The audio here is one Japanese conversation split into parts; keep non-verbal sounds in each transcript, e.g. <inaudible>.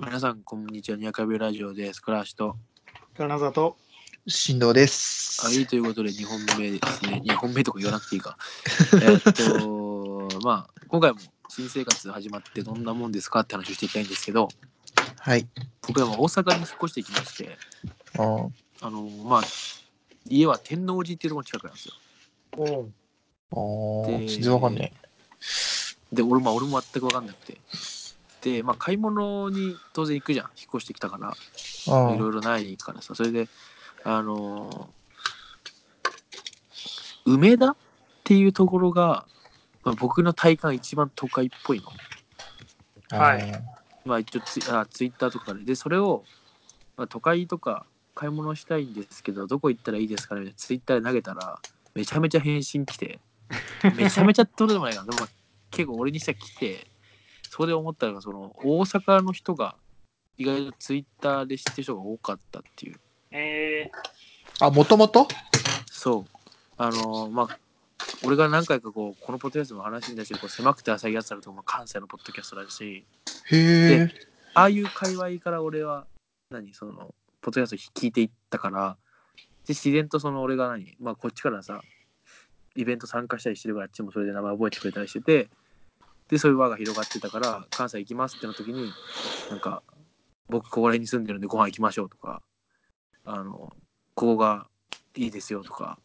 皆さん、こんにちは。ニアカビラジオです。倉橋と。金沢振動です。はい、ということで、2本目ですね。<laughs> 2本目とか言わなくていいか。<laughs> えっと、まあ、今回も新生活始まってどんなもんですかって話をしていきたいんですけど、はい。僕は大阪に引っ越してきまして、あーあの、まあ、家は天王寺っていうところの近くなんですよ。おあー、で全然わかんねで、俺,、まあ、俺も全く分かんなくて。で、まあ、買い物に当然行くじゃん。引っ越してきたから。いろいろないからさ、それで、あのー梅田っていうところが、まあ、僕の体感一番都会っぽいの。あはいあまあ一応ツイあツイッターとかで。で、それを、まあ、都会とか買い物したいんですけど、どこ行ったらいいですかね？みたいなツイッターで投げたら、めちゃめちゃ返信来て、めちゃめちゃってことでもないかな。でも結構俺にしては来て、そこで思ったのが、その大阪の人が意外とツイッターで知ってる人が多かったっていう。えあ、もともとそう。あのーまあ、俺が何回かこう、このポッドキャストも話に出してる、こう狭くて浅いやつだと、まあ、関西のポッドキャストだし、へえ。ああいう界隈から俺は、何、その、ポッドキャスト聞いていったから、で、自然とその俺が何、まあ、こっちからさ、イベント参加したりしてるから、あっちもそれで名前覚えてくれたりしてて、で、そういう輪が広がってたから、関西行きますってな時に、なんか、僕ここら辺に住んでるんでご飯行きましょうとか、あの、ここがいいですよとか、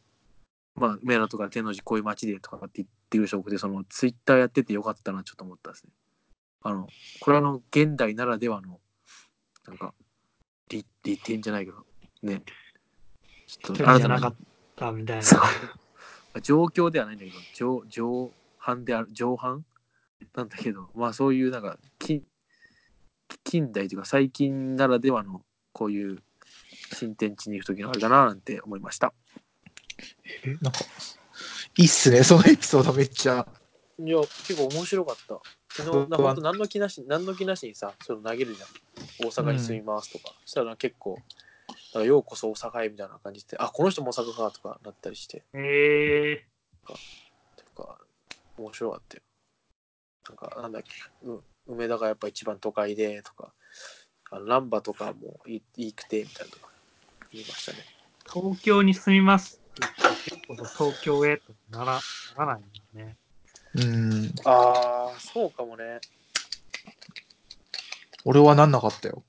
まあ、梅田とか天王寺こういう街でとかって言ってる人多くて、そのツイッターやっててよかったなちょっと思ったですね。あの、これはあの、現代ならではの、なんか、利利点じゃないけど、ね。ちょっー、と一人じゃなかったみたいな。<laughs> 状況ではないんだけど、上上半である、上半なんだけど、まあそういうなんか、近近代というか最近ならではのこういう新天地に行く時のあれだななんて思いました。えなんか、いいっすね、そのエピソードめっちゃ。いや、結構面白かった。昨日、な本当何の気なし、何の気なしにさ、それ投げるじゃん。大阪に住みますとか。そしたら結構、なんかようこそ大阪へみたいな感じで、あ、この人も大阪かとかなったりして。えとか、面白かったよ。なんか、なんだっけ、う梅田がやっぱ一番都会でとか、あの難波とかもいいいくてみたいなとか言いましたね。ー、東京に住みますって言って東京へとならならないんだね。うん。ああ、そうかもね。俺はなんなかったよ。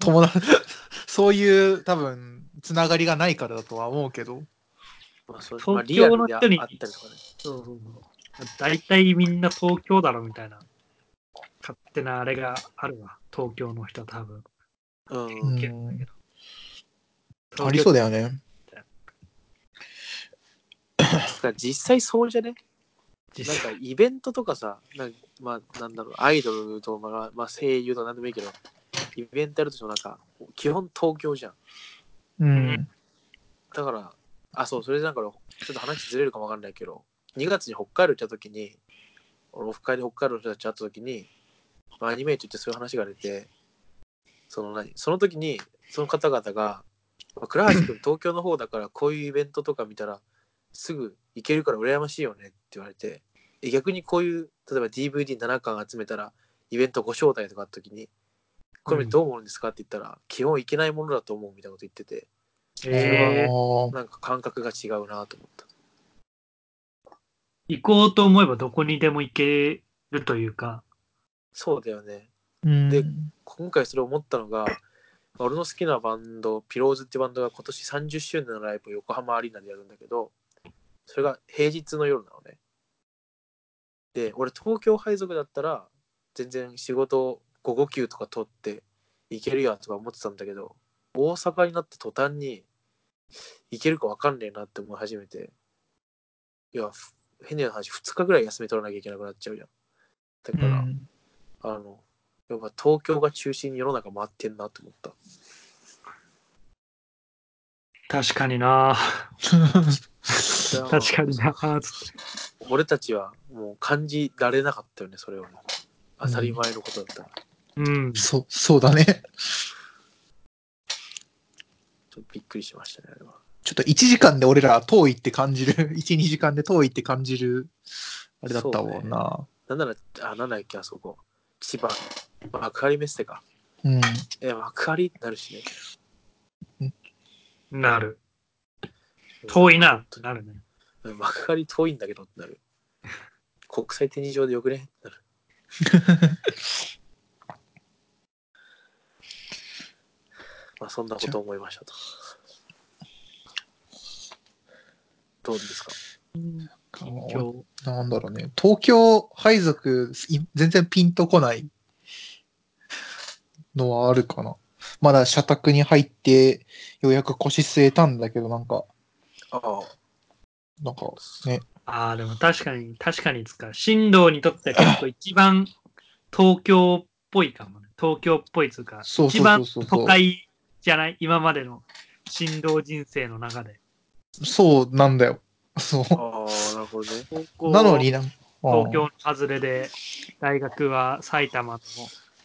友達、<laughs> そういう多分、つながりがないからだとは思うけど。まあ、そう東まあ、リアルであ京の人にあったりとかね。そうそうそう。大体みんな東京だろみたいな。勝手なあれがあるわ。東京の人は多分。うん。ありそうだ。だよね。実際そうじゃね？なんかイベントとかさ、なんまあ、なんだろう、アイドルと、まあ、まあ、声優とかなんでもいいけど、イベントやるとしてもなんか、基本東京じゃん。うん。だから、あ、そう、それでなんか、ちょっと話ずれるかもわかんないけど、2月に北海道行った時に、俺、オフ会で北海道の人たち会った時に、まあ、アニメイトってそういう話が出て、その何、その時に、その方々が、まあ、倉橋君 <coughs> 東京の方だからこういうイベントとか見たら、すぐ行けるから羨ましいよねって言われて、え逆にこういう、例えば DVD7 巻集めたら、イベントご招待とかあった時に、これどう思うんですかって言ったら、基本行けないものだと思うみたいなこと言ってて、えー、あなんか感覚が違うなと思った。行こうと思えばどこにでも行けるというか。そうだよね。ーで今回それ思ったのが、俺の好きなバンド、ピローズってバンドが今年30周年のライブを横浜アリーナでやるんだけど、それが平日の夜なのね。で、俺東京配属だったら、全然仕事午後休とか取って行けるやとか思ってたんだけど、大阪になった途端に行けるか分かんねえなって思い始めて、いや、ふ変な話、2日ぐらい休み取らなきゃいけなくなっちゃうじゃん。だから、うんあの、やっぱ東京が中心に世の中回ってんなと思った。確かにな確かにな俺たちはもう感じられなかったよね、それをね。当たり前のことだったら。うん。そ、そうだね。ちょっとびっくりしましたね、あれは。ちょっと1時間で俺ら遠いって感じる、<laughs> 1、2時間で遠いって感じる、あれだったもんな。なんなら、あ、なんだっけ、あそこ。千葉、幕張メッセか。うん。え、幕張ってなるしね。なる。遠いなってなるね。うん幕張遠いんだけどってなる。<laughs> 国際展示場でよくね？ってなる。<laughs> まあそんなこと思いましたと。どうですか？近況。なんだろうね。東京配属、い全然ピンとこないのはあるかな。まだ社宅に入って、ようやく腰据えたんだけど、なんか、ああ、なんかね、ああ、でも確かに、確かにつか、新藤にとっては結構一番東京っぽいかもね。東京っぽいつうか、そうそう一番都会じゃない？今までの新藤人生の中で。そうなんだよ。そう。ああ、なるほどね。<laughs> なのにな、東京の外れで、大学は埼玉の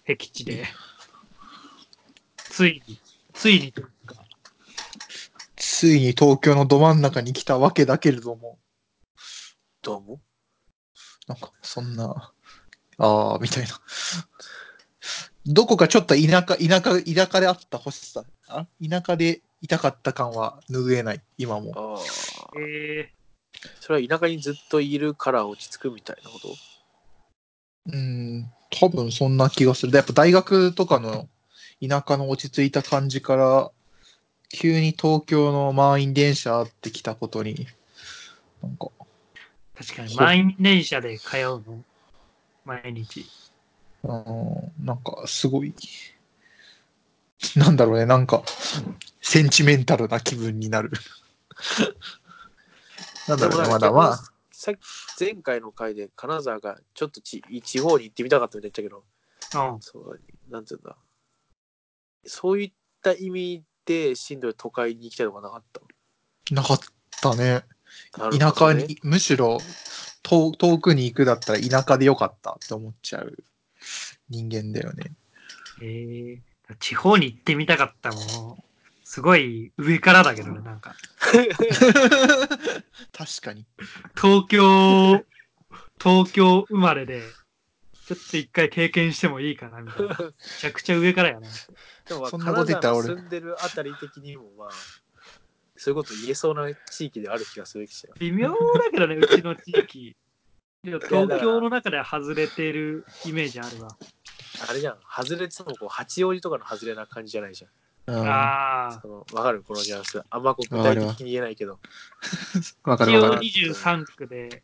僻地で、ついに、ついにというか、ついに東京のど真ん中に来たわけだけれども、どうもなんかそんな、ああ、みたいな。どこかちょっと田舎、田舎、田舎であった欲しさ、あ？田舎でいたかった感は拭えない、今も。ああ、えそれは田舎にずっといるから落ち着くみたいなこと？うん、多分そんな気がする。でやっぱ大学とかの田舎の落ち着いた感じから、急に東京の満員電車ってきたことに、なんか、ー、確かに満員電車で通うの毎日。うん、なんかすごい、<laughs> なんだろうね、なんか、センチメンタルな気分になる。<laughs> なんだろうね、まだまあ、さっき前回の回で金沢がちょっとち地方に行ってみたかったみたいに言ったけど、うん。そう、なんていうんだ。そういった意味で、しんどい都会に行きたいとかなかった？なかったね。なる田舎に、むしろ遠遠くに行くだったら田舎でよかったって思っちゃう人間だよね。えー、地方に行ってみたかったもん。すごい上からだけどね、なんか。<laughs> 確かに。東京、東京生まれで、ちょっと一回経験してもいいかな、みたいな。めちゃくちゃ上からやな。でもまあそんなこと言ったら俺住んでるあたり的にもまあ、そういうこと言えそうな地域である気がするし微妙だけどね、うちの地域。東京の中では外れてるイメージあるわ。あれじゃん、外れててもこう八王子とかの外れな感じじゃないじゃん。うんああそ。のわかるこのニュアンス。あんまこう具体的に言えないけど。一 <laughs> 応わかるわかる。23区で。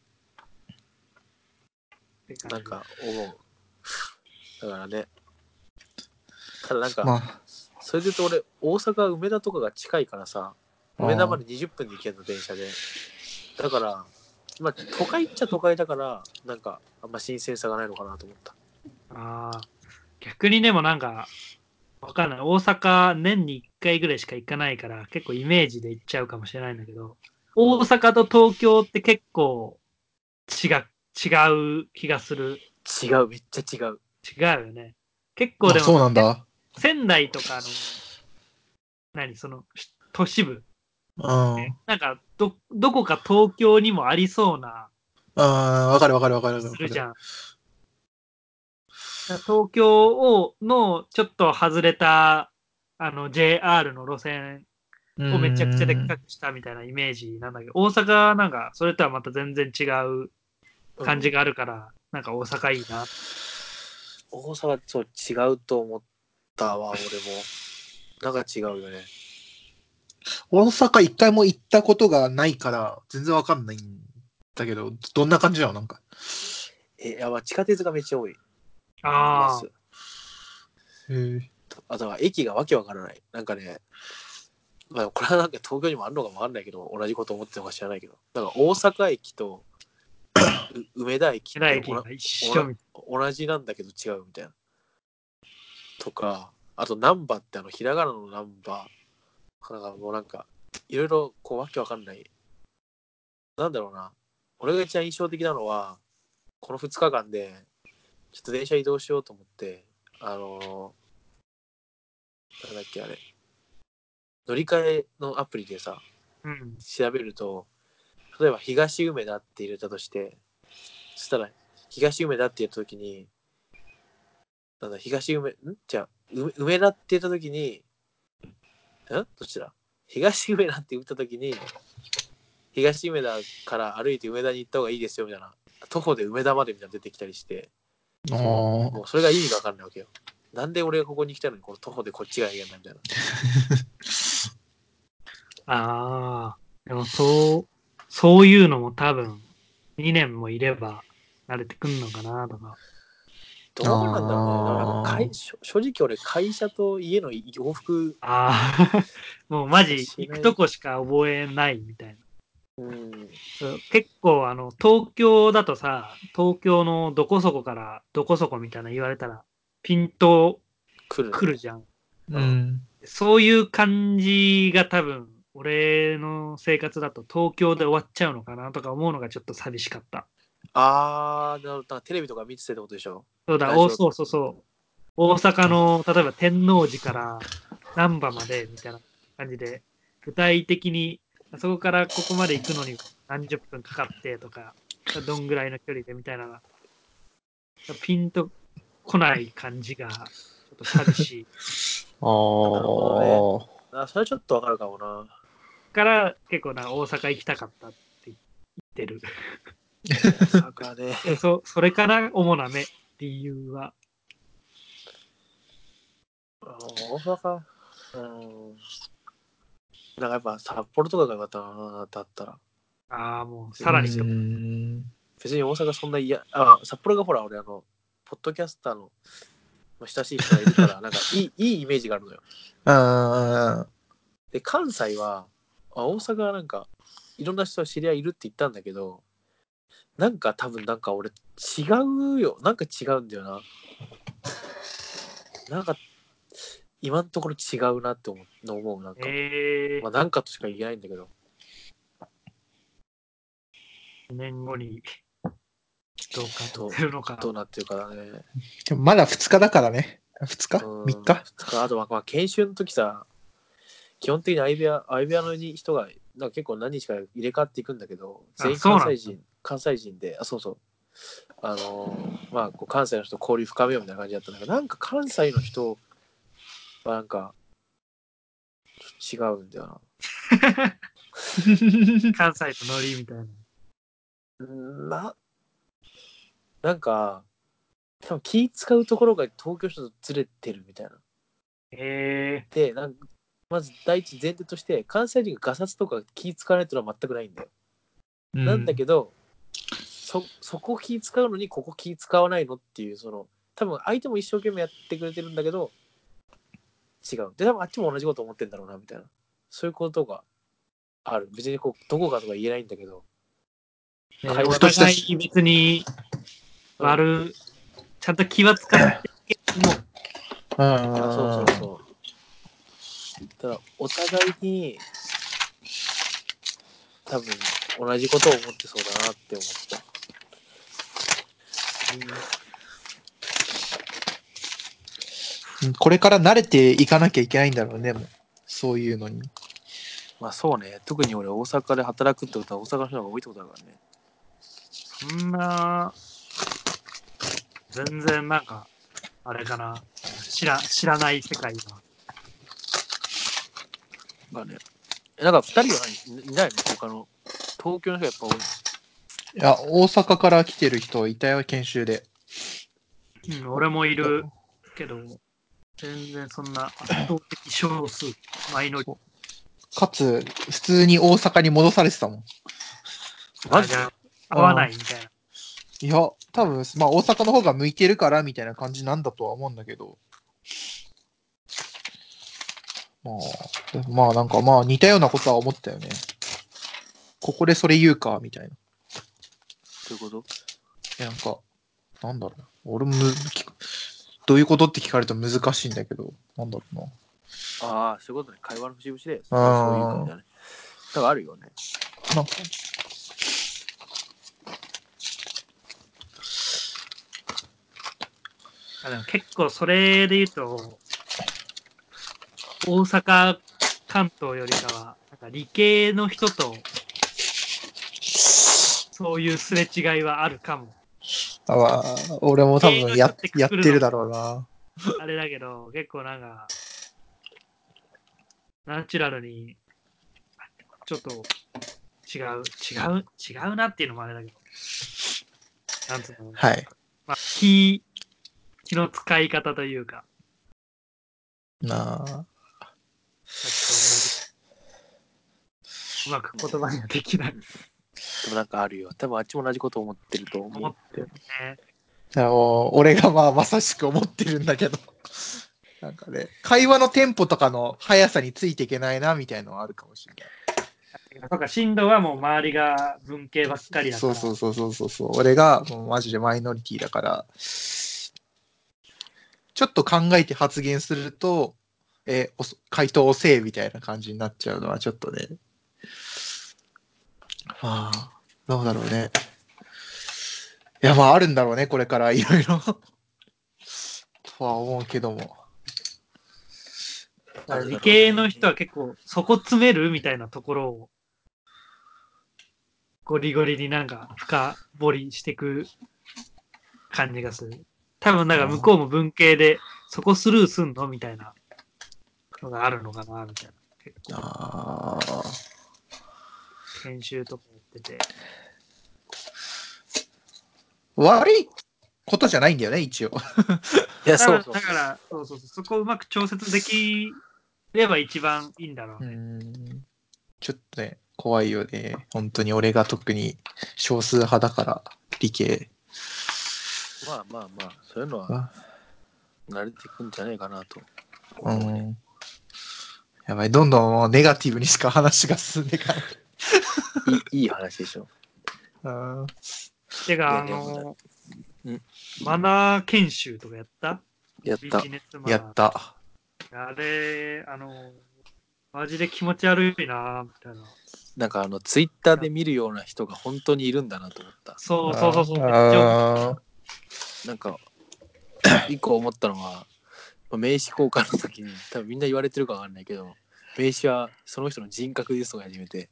なんか思う。だからね。ただなんか、まあ、それで言うと俺、大阪梅田とかが近いからさ、梅田まで20分で行けるの、電車で。だから、まあ、都会っちゃ都会だから、なんか、あんま新鮮さがないのかなと思った。ああ。逆にでもなんか、わかんない。大阪年に1回ぐらいしか行かないから、結構イメージで行っちゃうかもしれないんだけど、大阪と東京って結構違う、違う気がする。違う、めっちゃ違う。違うよね。結構であそうも、なんだ。仙台とかの、何、その、し都市部。うん。なんか、ど、どこか東京にもありそうな、ああ、わかるわかるわかるわかる。するじゃん。東京をのちょっと外れたあの JR の路線をめちゃくちゃでっかくしたみたいなイメージなんだけど、大阪なんかそれとはまた全然違う感じが。があるから、なんか大阪いいな。大阪、そう、違うと思ったわ、俺も。なんか違うよね。大阪一回も行ったことがないから、全然わかんないんだけど、どんな感じなのなんか？え、いや、まあ地下鉄がめっちゃ多い。ああ。あとは駅がわけわからない。なんかね、まあ、これはなんか東京にもあるのかもわかんないけど、同じこと思ってるのか知らないけど、なんか大阪駅とう梅田駅って同じなんだけど違うみたいな。とか、あとナンバってあのひらがなのナンバなんかもうなんか、いろいろこうわけわかんない。なんだろうな。俺が一番印象的なのは、この2日間で、ちょっと電車移動しようと思って、あのーなんだっけあれ、乗り換えのアプリでさ、な。うん。調べると、例えば東梅田って入れたとして、そしたら東梅田って言った時に、なんだ、東梅、ん？じゃあ、梅梅田って言ったときに、ん？どっちだ？東梅田って言ったときに、東梅田から歩いて梅田に行った方がいいですよみたいな、徒歩で梅田までみたいなの出てきたりして、ああ。もうそれが意味がわかんないわけよ。なんで俺がここに来たのに、この徒歩でこっちがいけないみたいな。<laughs> ああ、でもそう、そういうのも多分、2年もいれば慣れてくんのかなとか。どうなんだろうね。だから正直俺、会社と家の往復、ああ、もうマジ行くとこしか覚えないみたいな。結構あの、東京だとさ、東京のどこそこからどこそこみたいな言われたら、ピンと来る、じゃん。うん。そういう感じが多分、俺の生活だと東京で終わっちゃうのかなとか思うのがちょっと寂しかった。あー、なるほど。テレビとか見てたってことでしょ？そうだ、おそうそうそう。大阪の、例えば天王寺から難波までみたいな感じで、具体的に、そこからここまで行くのに何十分かかってとか、どんぐらいの距離でみたいな、ピンと来ない感じが、ちょっと寂しい。<laughs> あほあ。あ、それはちょっとわかるかもな。から結構な大阪行きたかったって言ってる。大阪ね。<laughs> えそそれかな主な目、理由は。あ大阪、うん。なんかやっぱ札幌とかがよかったな、だったら。ああ、もうさらにう、ん。別に大阪そんな嫌、あ、札幌がほら、俺あの、ポッドキャスターのまあ親しい人がいるから、<laughs> なんかいいいいイメージがあるのよ。あで、関西は、あ大阪はなんか、いろんな人が知り合いいるって言ったんだけど、なんか多分なんか俺違うよ。なんか違うんだよな。なんか、今のところ違うなって思う、思うなんか。えまあなんかとしか言えないんだけど。ー、2年後にどうかってるのか。どうなってるかだね。でもまだ2日だからね。2日？うん ?3 日？二日あとは、まあ、研修の時さ、基本的に相部屋、相部屋のに人が、なんか結構何日か入れ替わっていくんだけど、全員関西人、関西人で、あ、そうそう。あのーまあ、こう関西の人と交流深めようみたいな感じだったんだけど、なんか関西の人はなんか、ちょっと違うんだよな。<laughs> 関西とノリみたいな。うんな、なんか、多分気使うところが東京の人とずれてるみたいな。えで、なんかまず第一前提として、関西人がガサツとか気使わないっていうのは全くないんだよ。なんだけど、そ、そこ気使うのにここ気使わないのっていう、その、多分相手も一生懸命やってくれてるんだけど、違う。で、多分あっちも同じこと思ってんだろうな、みたいな。そういうことがある。別にこう、どこかとか言えないんだけど、ー、会話お互い別に悪、ちゃんと気は使ってるけども、あそうそうそう。ただ、お互いに、多分、同じことを思ってそうだなって思った。うんこれから慣れていかなきゃいけないんだろうね、もうそういうのに。まあそうね。特に俺、大阪で働くってことは大阪の人の方が多いってことだからね。そんな、全然なんか、あれかな、知ら知らない世界が。まあね。えなんか二人はいないの？他の？東京の人がやっぱ多いの？いや、大阪から来てる人いたよ、研修で。うん、俺もいるけど、全然そんな圧倒的少数、マイノリティかつ、普通に大阪に戻されてたもん。マジで合わないみたいな。いや、多分、まあ大阪の方が向いてるからみたいな感じなんだとは思うんだけど。まあ、でまあなんかまあ似たようなことは思ったよね。ここでそれ言うか、みたいな。どういうこと？え、なんか、なんだろう。俺もむ聞くどういうことって聞かれると難しいんだけど、なんだろうな。ああ、そういうことね。会話の節々で。そういう感じだね。だからあるよね。なんかあでも結構それで言うと、大阪、関東よりかは、なんか理系の人と、そういうすれ違いはあるかも。あまあ、俺も多分ややってるだろうな。あれだけど、結構なんか、ナチュラルに、ちょっと違う、違う、違うなっていうのもあれだけど、なんつうの、はい。まあ、気、気の使い方というか、なあ。うまく言葉にはできない。でもなんかあるよ。多分あっちも同じこと思ってると思っ。てあもう俺がまあまさしく思ってるんだけど。<laughs> なんかね、会話のテンポとかの速さについていけないなみたいのはあるかもしれない。とか、進路はもう周りが文系ばっかりだから。そうそうそうそうそうそう。俺がもうマジでマイノリティだから、ちょっと考えて発言すると、え、おそ回答遅えみたいな感じになっちゃうのはちょっとね。まあ、どうだろうね。いや、まああるんだろうね、これからいろいろ。とは思うけども。理系の人は結構、そこ詰めるみたいなところを、ゴリゴリになんか深掘りしていく感じがする。多分、だから向こうも文系で、そこスルーすんの？みたいなのがあるのかなみたいな。ああ。研修とかやってて。悪いことじゃないんだよね、一応。<laughs> いや、だから、そうそうだ。からそうそうそう、そこをうまく調節できれば一番いいんだろううね。んちょっとね、怖いよね。本当に俺が特に少数派だから、理系。まあまあまあ、そういうのはあ慣れていくんじゃないかなと。うん。やばい、どんどんネガティブにしか話が進んでいかない。いいいい話でしょ。うんてか、あいやでものうん、マナー研修とかやった？やったビジ。ネスマナーやった。あれ、あの、マジで気持ち悪いな、みたいな。なんかあの、ツイッターで見るような人が本当にいるんだなと思った。そうそうそうそう、めっちゃあなんか、一個思ったのは、まあ名刺交換の時に、多分みんな言われてるかわかんないけど、名刺はその人の人格ですとか始めて、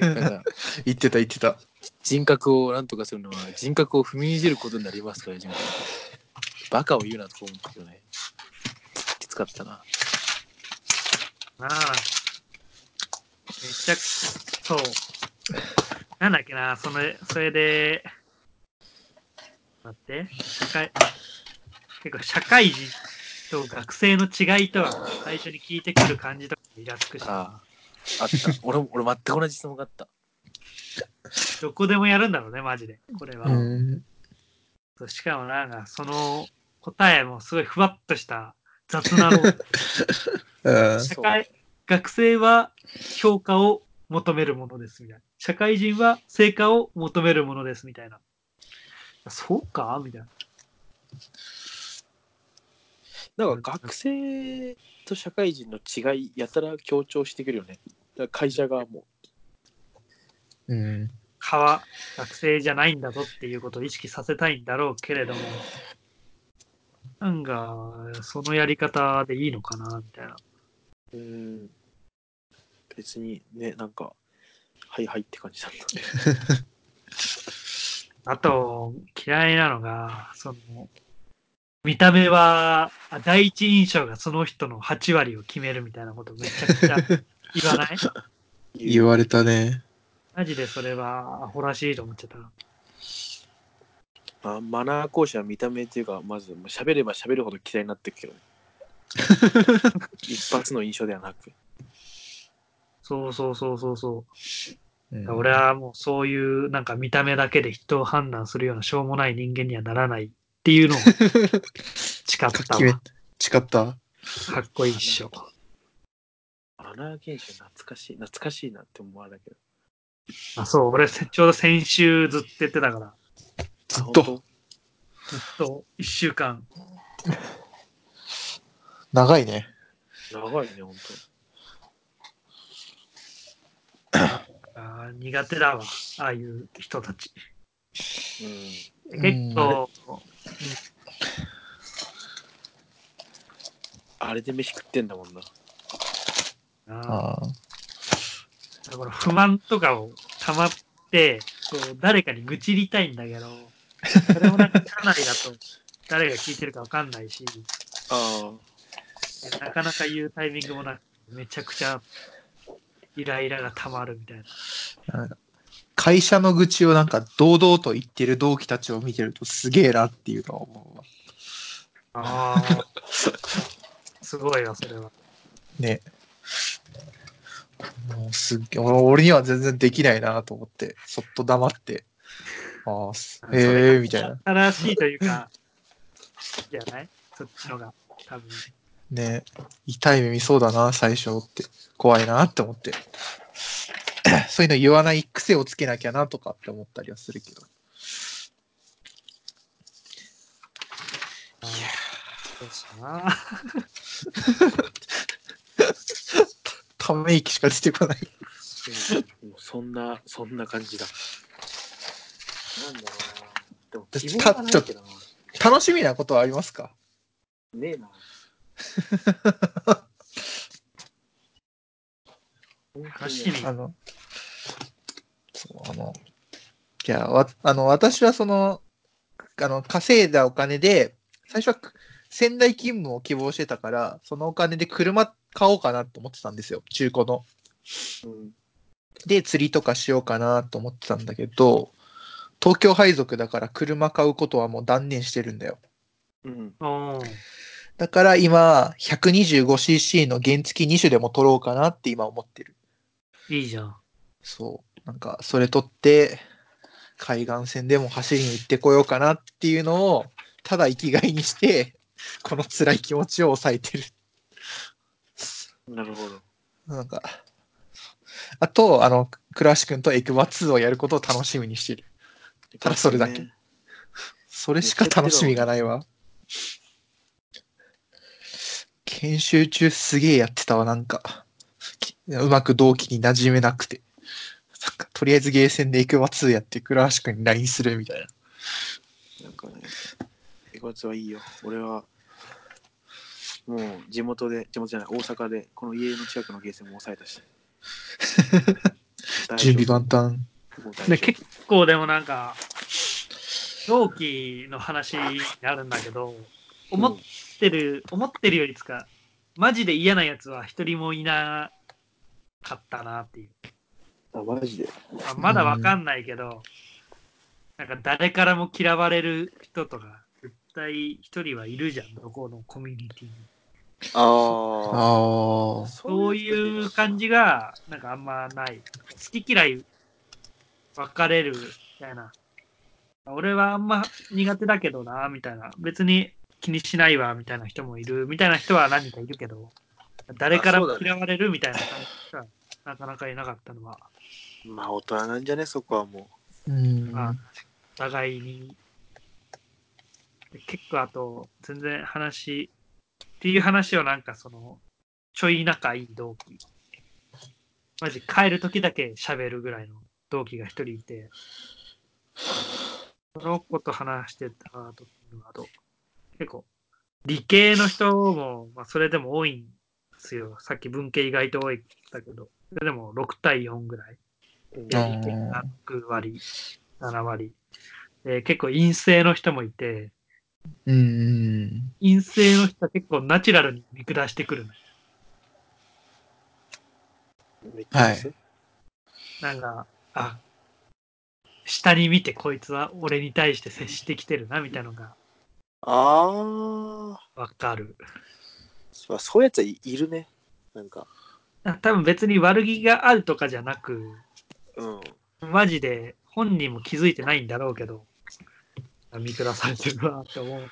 なんかー言ってた言ってた。人格をなんとかするのは人格を踏みにじることになりますとか始めて、バカを言うなと思ったけどね。きつかったな。なあめちゃくそう。なんだっけな、それ、それで、待って、社会、結構社会人と学生の違いとは最初に聞いてくる感じとかイラつくし、ああ、あった。<laughs> 俺も、俺全く同じ質問があった。どこでもやるんだろうね、マジで。これは。しかもなんか、その答えもすごいふわっとした雑なの。<laughs> うん社会、学生は評価を求めるものですみたいな。社会人は成果を求めるものですみたいな。そうかみたいな。なんか学生と社会人の違いやたら強調してくるよね。だから会社側も。うん。かは学生じゃないんだぞっていうことを意識させたいんだろうけれども、なんか、そのやり方でいいのかなみたいな。うん。別にね、なんか、はいはいって感じだった。<laughs> あと、嫌いなのが、その、見た目は、あ第一印象がその人の8割を決めるみたいなことめちゃくちゃ <laughs> 言わない？言われたね。マジでそれはアホらしいと思っちゃった。まあ、マナー講師は見た目っていうか、まずもう喋れば喋るほど嫌いになってくけどね。<laughs> 一発の印象ではなく。そうそうそうそうそう。うん俺はもうそういうなんか見た目だけで人を判断するようなしょうもない人間にはならないっていうのを <laughs> 誓ったわ。、誓った？かっこいいっしょ。マナー研修懐かしい、懐かしいなって思われたけど。あそう、俺せちょうど先週ずっと言ってたから、ずっと？ずっと1週間。長いね。当長いね、本あー苦手だわ、ああいう人たち。当。うん。結構、あれで飯食ってんだもんな。あーああ。だから不満とかをたまって、こう誰かに愚痴りたいんだけど、それもなんか社内だと <laughs> 誰が聞いてるかわかんないし、あなかなか言うタイミングもなく、めちゃくちゃイライラが溜まるみたいな。なんか会社の愚痴をなんか堂々と言ってる同期たちを見てるとすげえなっていうのは思うわ。ああ。すごいわ、それは。ね。もうすっげえ、俺俺には全然できないなと思って、そっと黙って、ああ、へえ、みたいな。正しいというか、じゃない？そっちのが、多分。ね。痛い目見そうだな、最初って。怖いなって思って。<laughs> そういうの言わない癖をつけなきゃなとかって思ったりはするけど。そうしな。ため息しか出てこない。そんな、そんな感じだ。なんだろうな。でも、希望がないけどな。楽しみなことはありますか？ねえな。<laughs> 楽しみ。あの、そう、あの、じゃあ、わあの、私はその、あの、稼いだお金で、最初はく仙台勤務を希望してたから、そのお金で車買おうかなと思ってたんですよ、中古の。うん。で、釣りとかしようかなと思ってたんだけど、東京配属だから車買うことはもう断念してるんだよ。うん。だから今、125cc の原付2種でも取ろうかなって今思ってる。いいじゃん。そう。なんか、それ取って、海岸線でも走りに行ってこようかなっていうのを、ただ生きがいにして、<laughs> この辛い気持ちを抑えてる。なるほど。なんか、あと、あの、倉橋くんとエクバ2をやることを楽しみにしてる。ただそれだけねそれしか楽しみがないわ。研修中すげえやってたわ、なんか。きうまく同期に馴染めなくて。なんか、とりあえずゲーセンでエクバ2やって、倉橋くんに LINE するみたいな。なんかね、エゴツはいいよ。俺は、もう地元で、地元じゃない、大阪で、この家の近くのゲーセンも抑えたし。<laughs> 準備万端。で結構でもなんか、同期の話になるんだけど、思ってる、思ってるよりつか、マジで嫌なやつは一人もいなかったなっていう。あ、マジで？あまだわかんないけど、なんか誰からも嫌われる人とか、絶対一人はいるじゃん、どこのコミュニティに。ああ。そういう感じが、なんかあんまない。好き嫌い分かれるみたいな。俺はあんま苦手だけどな、みたいな。別に気にしないわ、みたいな人もいる、みたいな人は何人かいるけど、誰からも嫌われるみたいな感じがなかなかいなかったのは、まあ、大人なんじゃね、そこはもうん。まあ、お互いに。で結構あと、全然話、っていう話をなんかその、ちょい仲いい同期。マジ帰る時だけ喋るぐらいの同期が一人いて、その子と話してた時にはどう結構、理系の人も、まあ、それでも多いんですよ。さっき文系意外と多いって言ったけど、それでも6対4ぐらい。理系が6割、7割。で、結構陰性の人もいて、うん。陰性の人は結構ナチュラルに見下してくるの。はいなんか、あ、下に見てこいつは俺に対して接してきてるな、みたいなのがあわかる。あ。そういうやつはいいるね。なんか。多分別に悪気があるとかじゃなく、うん。マジで本人も気づいてないんだろうけど、見下されてるわって思う。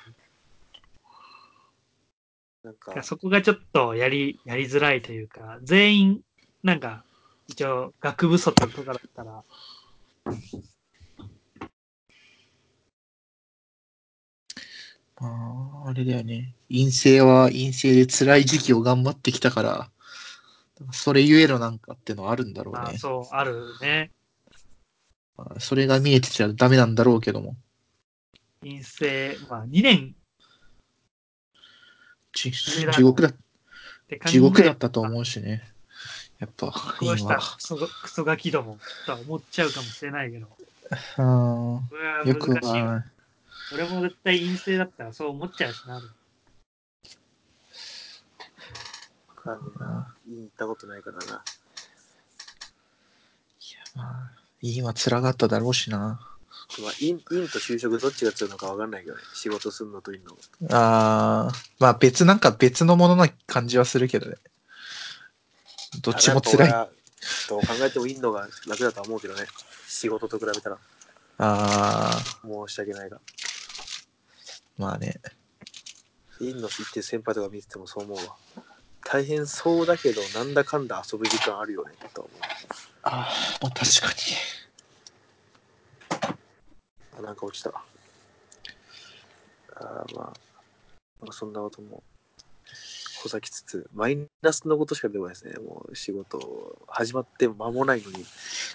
なんか、そこがちょっとやり、やりづらいというか、全員、なんか、一応、学部卒とかだったら、あーあれだよね。陰性は陰性で辛い時期を頑張ってきたから、それゆえのなんかってのはあるんだろうね。まあそう、あるね。まあそれが見えてちゃダメなんだろうけども。陰性、まあ2年ち地地獄だ、地獄だったと思うしね。やっぱ、こうした今。クソガキどもとは思っちゃうかもしれないけど、うんこれはよく。は、俺も絶対陰性だったらそう思っちゃうしな。わかんねえな。いい行ったことないからな。まあ、今辛かっただろうしな。まあ、院院と就職どっちが強いのかわかんないけどね。仕事するのと院の。ああ、まあ別、なんか別のものな感じはするけどね。どっちも辛い。どう考えても院のが楽だとは思うけどね。仕事と比べたらあ申し訳ないが。ー、まあね。院の行ってる先輩とか見ててもそう思うわ。大変そうだけど、なんだかんだ遊ぶ時間あるよね、とは思う。ああ、まあ確かあなんか落ちた。あーまあ、まあ、そんなことも、ほざきつつ、マイナスのことしか出てこないですね。もう仕事、始まって間もないのに。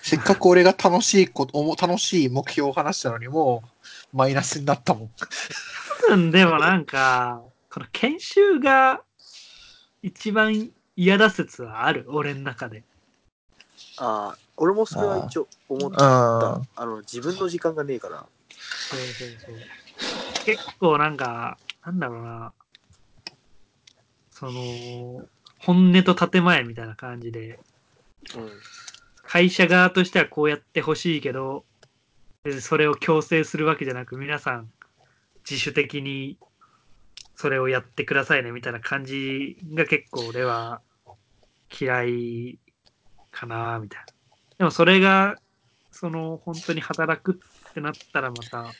せっかく俺が楽しいこと、おも楽しい目標を話したのに、もうマイナスになったもん。多分でもなんか、この研修が一番嫌だ説はある、俺の中で。ああ、俺もそれは一応思った。ああの、自分の時間がねえから。そうそうそう。結構なんか、なんだろうな。その、本音と建前みたいな感じで、うん。会社側としてはこうやってほしいけど、でそれを強制するわけじゃなく、皆さん自主的にそれをやってくださいねみたいな感じが結構俺は嫌いかなみたいな。でもそれが、その本当に働くってなったらまた、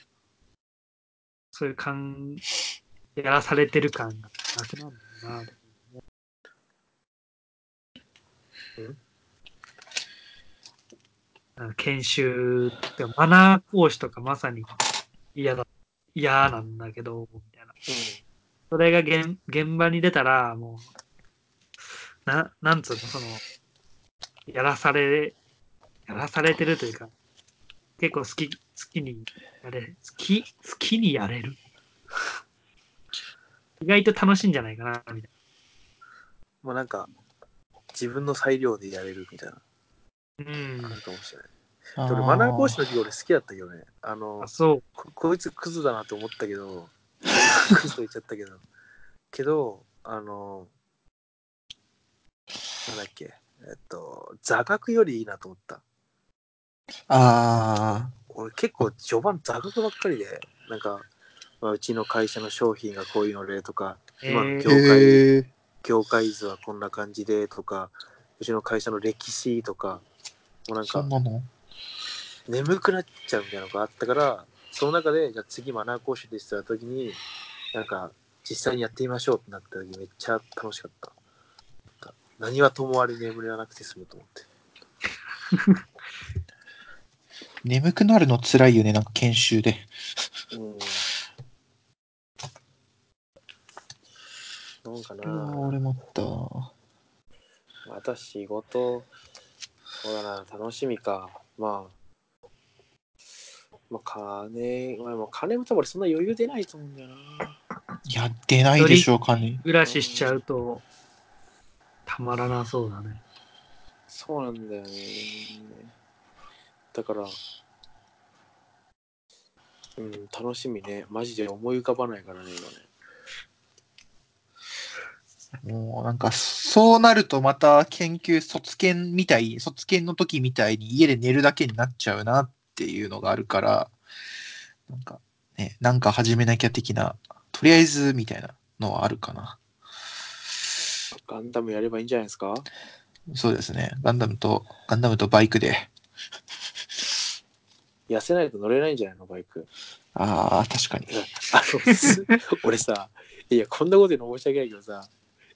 そういう感、やらされてる感がなくなるんだな。研修ってマナー講師とかまさに嫌だ、嫌なんだけど、みたいな。それが現現場に出たら、もう、な、なんつうの、その、やらされ、やらされてるというか、結構好き、好きにやれ、好き、好きにやれる？<laughs> 意外と楽しいんじゃないかな、みたいまあなんか、自分の裁量でやれるみたいな、な。うんあ。るかもしれない。俺、マナー講師の授業俺好きだったけどね。あのあ、、そう。ここいつクズだなと思ったけど、<laughs> クズと言っちゃったけど、けど、あの、なんだっけ、えっと、座学よりいいなと思った。あ俺結構序盤座学ばっかりで、なんか、まあ、うちの会社の商品がこういうのでとか、今の。業界、へえ。業界図はこんな感じでとか、うちの会社の歴史とか、もうなんかそんなの？眠くなっちゃうみたいなのがあったから、その中で、じゃあ次マナー講師ですって時に、なんか実際にやってみましょうってなった時めっちゃ楽しかった。何はともあれ眠れなくて済むと思って。<laughs> 眠くなるの辛いよね、なんか研修で。うん。なんかな俺もあったわ。また仕事、そうだな、楽しみか。まあ、まあ、金、まあ、まあ金も多分俺そんな余裕出ないと思うんだよな。いや、出ないでしょう、金。暮らししちゃうと、たまらなそうだね。そうなんだよね。だから、うん、楽しみね。マジで思い浮かばないからね、今ね。もうなんか、そうなるとまた研究、卒検みたい、卒検の時みたいに家で寝るだけになっちゃうなっていうのがあるから、なんか、ね、なんか始めなきゃ的な、とりあえずみたいなのはあるかな。ガンダムやればいいんじゃないですか？そうですね。ガンダムと、ガンダムとバイクで。痩せないと乗れないんじゃないの、バイク。ああ、確かに。あの、す俺さ、いや、こんなこと言うの申し訳ないけどさ、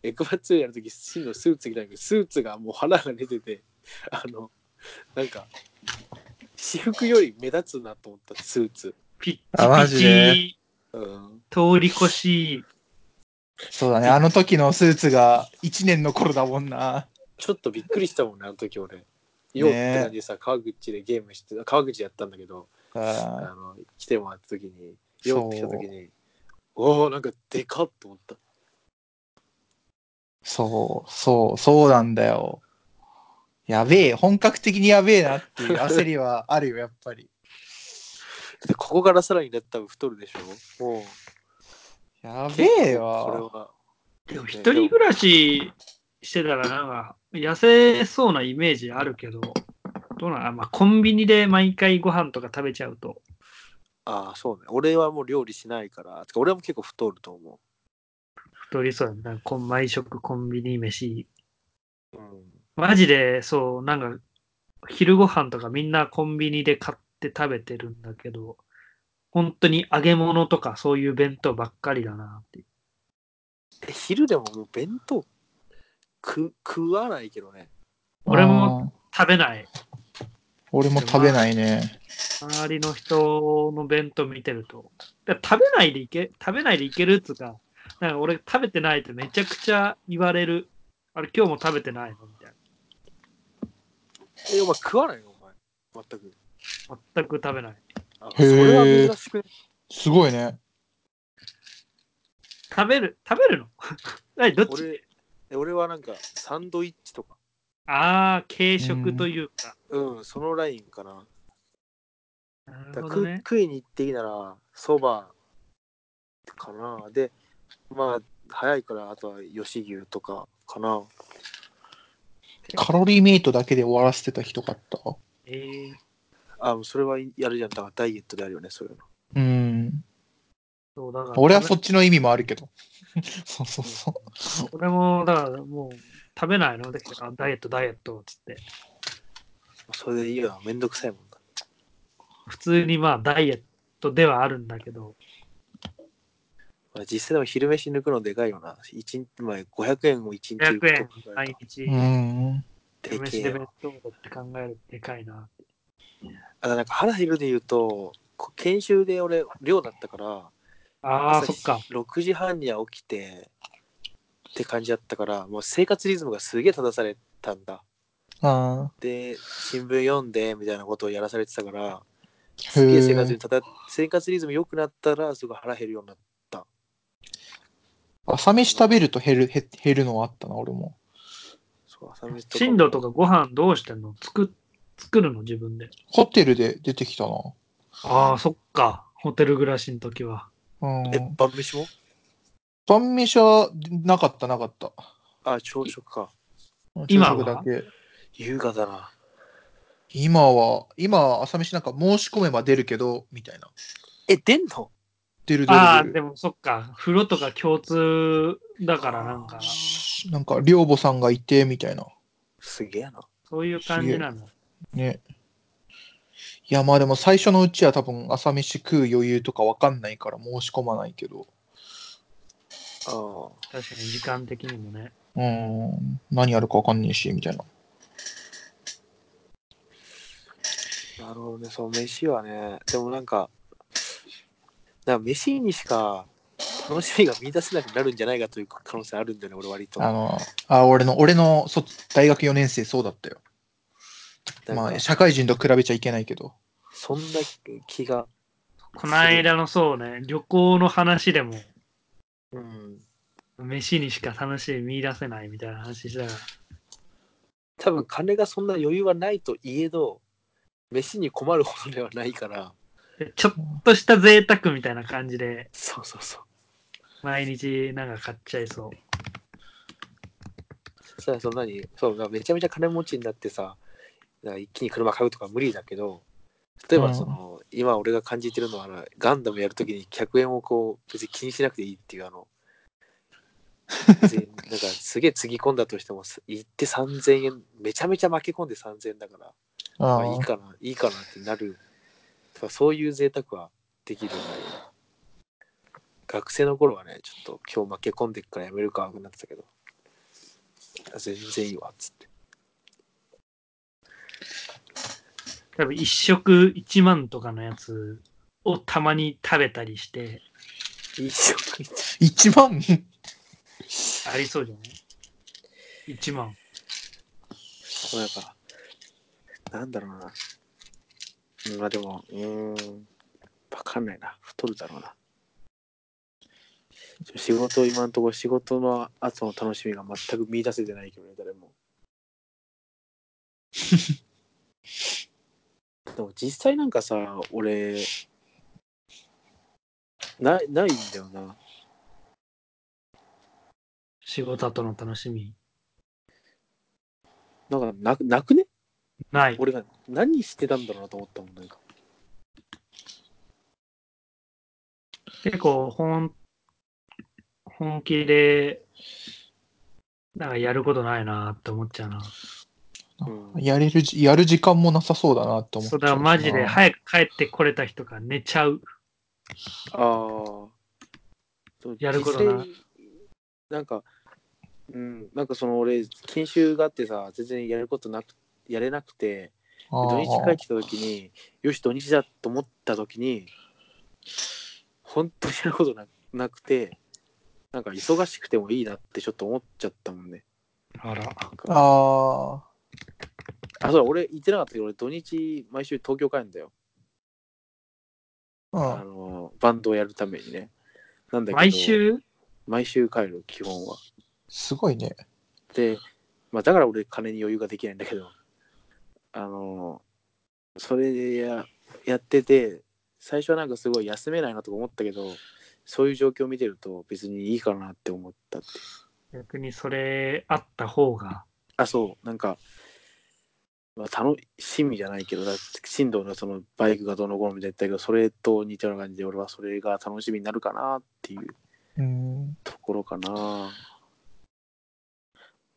エクバ2やるとき、真のスーツ着たけど、スーツがもう腹が出てて、あの、なんか、私服より目立つなと思った、スーツ。ピッチあマピジうん。通り越し、そうだね。あの時のスーツが1年の頃だもんな。ちょっとびっくりしたもんね、あの時俺。ようって感じでさ、川口でゲームして、川口やったんだけど、ああの、来てもらった時に、ようって来た時に、おおなんかでかっと思った。そう、そう、そうなんだよ。やべえ、本格的にやべえなっていう <laughs> 焦りはあるよ、やっぱり。でここからさらにだって多分太るでしょもう。やべえよ。は。でも一人暮らししてたらなんか痩せそうなイメージあるけど、どうなん？まあコンビニで毎回ご飯とか食べちゃうと、ああ、そうね。俺はもう料理しないから。俺はもう結構太ると思太りそうやね。なんかこん毎食コンビニ飯。う。うん。マジでそう、なんか昼ご飯とかみんなコンビニで買って食べてるんだけど、本当に揚げ物とかそういう弁当ばっかりだなって。え、昼でももう弁当食食わないけどね。俺もあー食べない。俺も食べないね。周りの人の弁当見てると、食べないでいけ、食べないでいけるっつうか、なんか俺食べてないってめちゃくちゃ言われる。あれ今日も食べてないのみたいえ、お前食わないの？お前。全く。な。全く食べない。あ、それは珍しくね。すごいね。食べる、食べるの？<laughs> 何？どっち？俺、え俺はなんかサンドイッチとか。ああ、軽食というか。うん、そのラインかな。なだから食るほどね。食いに行っていいなら、そばかな。で、まあ、早いから、あとは吉牛とかかな。<laughs> カロリーメイトだけで終わらせてた人かった？えー、あ、もうそれはやるじゃん。だからダイエットであるよね、そういうの。うん。そうだから俺はそっちの意味もあるけど。<laughs> そうそうそう。俺も、だからもう食べないので、あダイエット、ダイエットっつって。それでいいよ。めんどくさいもんだ。普通にまあダイエットではあるんだけど、まあ、実際でも昼飯抜くのでかいよな。一日前500円を1日500円とか毎日、うん。で昼飯けえよで弁当って考えるとでかいな。あなんか腹減るで言うと、こ研修で俺、寮だったから、ああ、朝そっか。6時半には起きてって感じだったから、もう生活リズムがすげえ正されたんだ。あで、新聞読んでみたいなことをやらされてたから、あ。すげえ生活へにただ生活リズム良くなったら、すごい腹減るようになった。朝飯食べると減る減減るのはあったな、俺も。そう朝飯とかも進路とかご飯どうしてんの？作作るの？自分で。ホテルで出てきたな。ああ、そっか。ホテル暮らしの時は。うん。え、晩飯も？晩飯はなかった、なかった。あ、朝食か。今は朝食だけ。優雅だな。今は、今は朝飯なんか申し込めば出るけど、みたいな。え、出んの？出る出ああ。でもそっか。風呂とか共通だからなんか、なんか、寮母さんがいて、みたいな。すげえな。そういう感じなの。ね。いや、まあでも最初のうちは多分朝飯食う余裕とかわかんないから申し込まないけど。ああ。確かに時間的にもね。うん。何やるかわかんねえし、みたいな。なるほどね、そう、飯はね、でもなんか、なんか飯にしか楽しみが見出せなくなるんじゃないかという可能性あるんだよね、俺割と。あの、あ、俺の、俺のそ大学4年生そうだったよ。まあ、社会人と比べちゃいけないけど。そんな気が、この間のそうね、旅行の話でも、うん。飯にしか楽しみ見出せないみたいな話したから。多分金がそんな余裕はないといえど、飯に困るほどではないから、でちょっとした贅沢みたいな感じで、そうそうそう。毎日なんか買っちゃいそう。そしたらそんなに、そう、めちゃめちゃ金持ちになってさ、なんか一気に車買うとか無理だけど、例えばその、今俺が感じてるのはあの、ガンダムやるときに100円をこう、別に気にしなくていいっていうあの、別になんかすげえつぎ込んだとしても、す行って3000円、めちゃめちゃ負け込んで3000円だから、まあいいあかな、いいかなってなる。とかそういう贅沢はできるようになるよ学生の頃はね、ちょっと今日負け込んでっからやめるかなってたけど、あ全然いいわっつって。多分一食1万とかのやつをたまに食べたりして、一食1万？ありそうじゃない ?1 万。なんか、なんだろうな。うんまあでも、うーん、わかんないな。太るだろうな。仕事、今のところ仕事の後の楽しみが全く見出せてないけどね、誰も。<laughs> でも実際なんかさ、俺、ない、ないんだよな。仕事後の楽しみ。なんか、なく、なくね？ない。俺が何してたんだろうなと思ったもん、なんか。結構本、本気で、なんかやることないなって思っちゃうな。うんやれるじ、やる時間もなさそうだなって思っちゃそううだからマジでい。早く帰ってこれた人が寝ちゃう。ああ。そうやることな実際なんか、うん、なんかその俺、研修があってさ、全然やることなく、やれなくて、あ土日帰ーってきた時に、よし、土日だと思った時に、本当にやることななくて、なんか忙しくてもいいなってちょっと思っちゃったもんね。あら。なんかああ、そうだ、俺言ってなかったけど、俺土日毎週東京帰るんだよ。ー。あの、バンドをやるためにね。なんだけど、毎週？毎週帰る、基本は。すごいね。で、まあ、だから俺金に余裕ができないんだけど、あの、それでややってて、最初はなんかすごい休めないなとか思ったけど、そういう状況を見てると別にいいかなって思ったって。逆にそれあった方が。あ、そう、なんか、まあ、楽しみじゃないけど、だって進藤のそのバイクがどうのこうのみたいな言ったけど、それと似たような感じで俺はそれが楽しみになるかなっていううん。ところかな。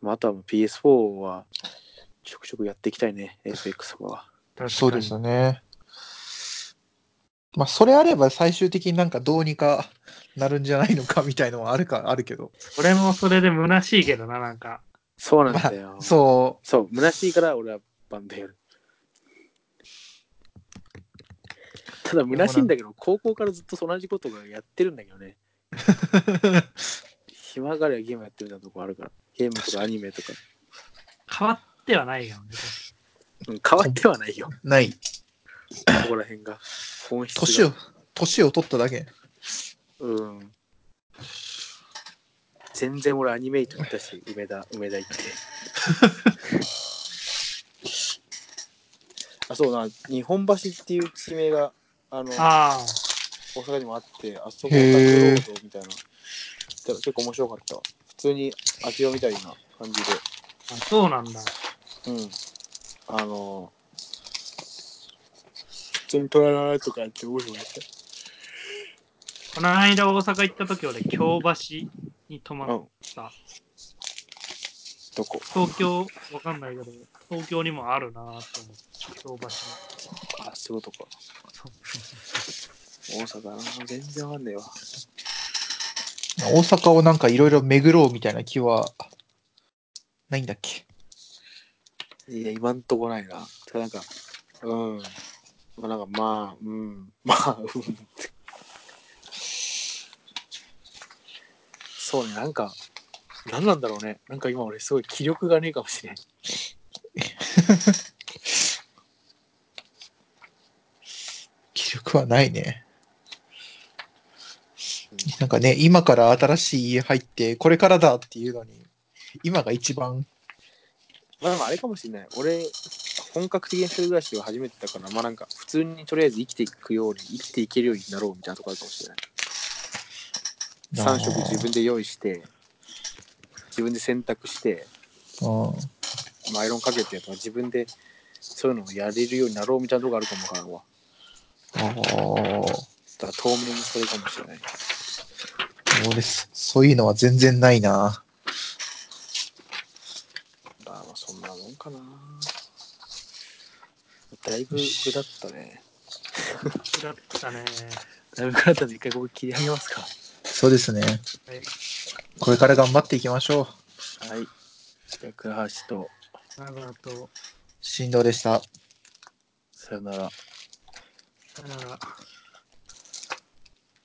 まあ、あとは PS4 はちょくちょくやっていきたいね、<laughs> かは。確かにそうですよね。まあ、それあれば最終的になんかどうにかなるんじゃないのかみたいのはあるか、<laughs> あるけど。それもそれで虚しいけどな、なんか。そうなんだよ。そそう、虚しいから俺はバンドやる。ただ虚しいんだけど、高校からずっと同じことがやってるんだけどね。う。<laughs> 暇がりはゲームやってるみたいなとこあるから。ゲームとかアニメとか。変わってはないよね。うん、変わってはないよ。ない。ここら辺が。本質が。年を、年を取っただけ。うん。全然俺アニメイト行ったし、梅田、梅田行って。<laughs> あ、そうな、日本橋っていう地名が、あの、ああ、大阪にもあって、あそこオタクロへーードみたいな。結構面白かったわ。普通にあちらみたいな感じで。あそうなんだ。うん。あの、普通にトラララとかやって面白かった。この間大阪行った時俺、京橋に泊まうんった。どこ？東京、わかんないけど、東京にもあるなと思って、京橋あ、そういうことか。大阪な。全然わかんねえわ。大阪をなんかいろいろ巡ろうみたいな気はないんだっけ？いや、今んとこないな。てかなんか、うん。まあなんかまあ、うん。<laughs> まあ、うん。そうね、なんか、何なんだろうね。なんか今俺すごい気力がねえかもしれん。<laughs> 気力はないね。なんかね、今から新しい家入って、これからだっていうのに、今が一番、まあでもあれかもしれない。俺、本格的に一人暮らしを始めてたから、まあなんか普通にとりあえず生きていくように、生きていけるようになろうみたいなところあるかもしれない。3食自分で用意して、自分で洗濯して、アイロンかけてとか自分でそういうのをやれるようになろうみたいなところがあるかもわからんわ。あーだから当面それかもしれない。俺そそういうのは全然ないな。あまあそんなもんかな。だいぶ具だったね。だったね。だいぶ具だったんで一回ここ切り上げますか。そうですね。はいこれから頑張っていきましょう。はい。じゃあ倉橋と長と、振動でした。さよなら。さよなら。